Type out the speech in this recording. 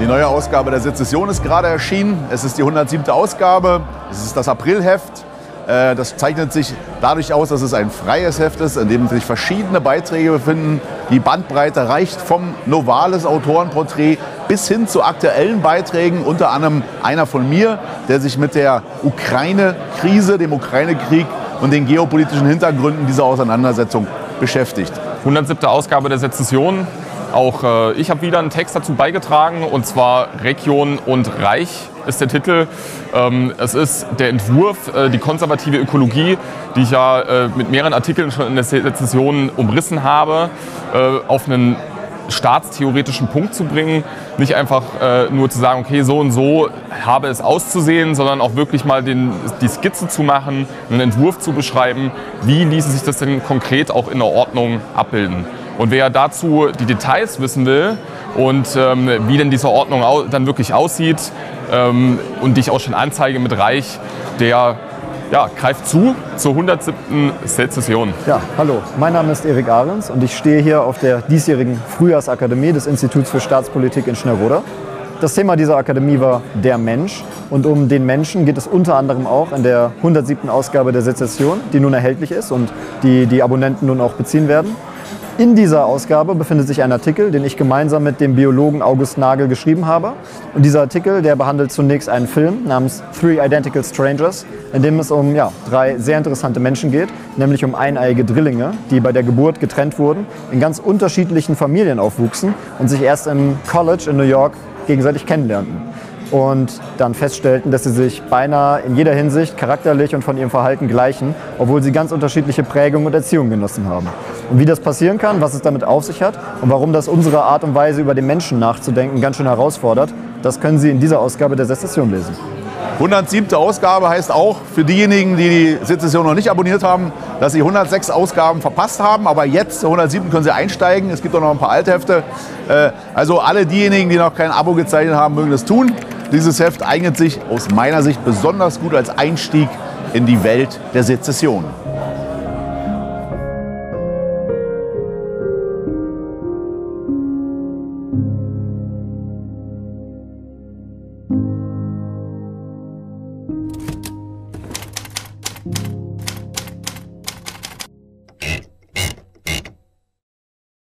Die neue Ausgabe der Sezession ist gerade erschienen. Es ist die 107. Ausgabe. Es ist das Aprilheft. Äh, das zeichnet sich dadurch aus, dass es ein freies Heft ist, in dem sich verschiedene Beiträge befinden. Die Bandbreite reicht vom Novales Autorenporträt bis hin zu aktuellen Beiträgen, unter anderem einer von mir, der sich mit der Ukraine-Krise, dem Ukraine-Krieg und den geopolitischen Hintergründen dieser Auseinandersetzung beschäftigt. 107. Ausgabe der Sezession. Auch äh, ich habe wieder einen Text dazu beigetragen, und zwar Region und Reich ist der Titel. Ähm, es ist der Entwurf, äh, die konservative Ökologie, die ich ja äh, mit mehreren Artikeln schon in der Sezession umrissen habe, äh, auf einen staatstheoretischen Punkt zu bringen. Nicht einfach äh, nur zu sagen, okay, so und so habe es auszusehen, sondern auch wirklich mal den, die Skizze zu machen, einen Entwurf zu beschreiben, wie ließe sich das denn konkret auch in der Ordnung abbilden. Und wer dazu die Details wissen will und ähm, wie denn diese Ordnung dann wirklich aussieht ähm, und die ich auch schon anzeige mit Reich, der ja, greift zu zur 107. Sezession. Ja, hallo, mein Name ist Erik Ahrens und ich stehe hier auf der diesjährigen Frühjahrsakademie des Instituts für Staatspolitik in Schnellroda. Das Thema dieser Akademie war der Mensch und um den Menschen geht es unter anderem auch in der 107. Ausgabe der Sezession, die nun erhältlich ist und die die Abonnenten nun auch beziehen werden. In dieser Ausgabe befindet sich ein Artikel, den ich gemeinsam mit dem Biologen August Nagel geschrieben habe. Und dieser Artikel, der behandelt zunächst einen Film namens Three Identical Strangers, in dem es um ja, drei sehr interessante Menschen geht, nämlich um eineiige Drillinge, die bei der Geburt getrennt wurden, in ganz unterschiedlichen Familien aufwuchsen und sich erst im College in New York gegenseitig kennenlernten und dann feststellten, dass sie sich beinahe in jeder Hinsicht charakterlich und von ihrem Verhalten gleichen, obwohl sie ganz unterschiedliche Prägung und Erziehung genossen haben. Und wie das passieren kann, was es damit auf sich hat und warum das unsere Art und Weise über den Menschen nachzudenken ganz schön herausfordert, das können Sie in dieser Ausgabe der Sezession lesen. 107. Ausgabe heißt auch für diejenigen, die die Sezession noch nicht abonniert haben, dass sie 106 Ausgaben verpasst haben. Aber jetzt, 107, können sie einsteigen. Es gibt auch noch ein paar alte Hefte. Äh, also alle diejenigen, die noch kein Abo gezeichnet haben, mögen das tun. Dieses Heft eignet sich aus meiner Sicht besonders gut als Einstieg in die Welt der Sezession.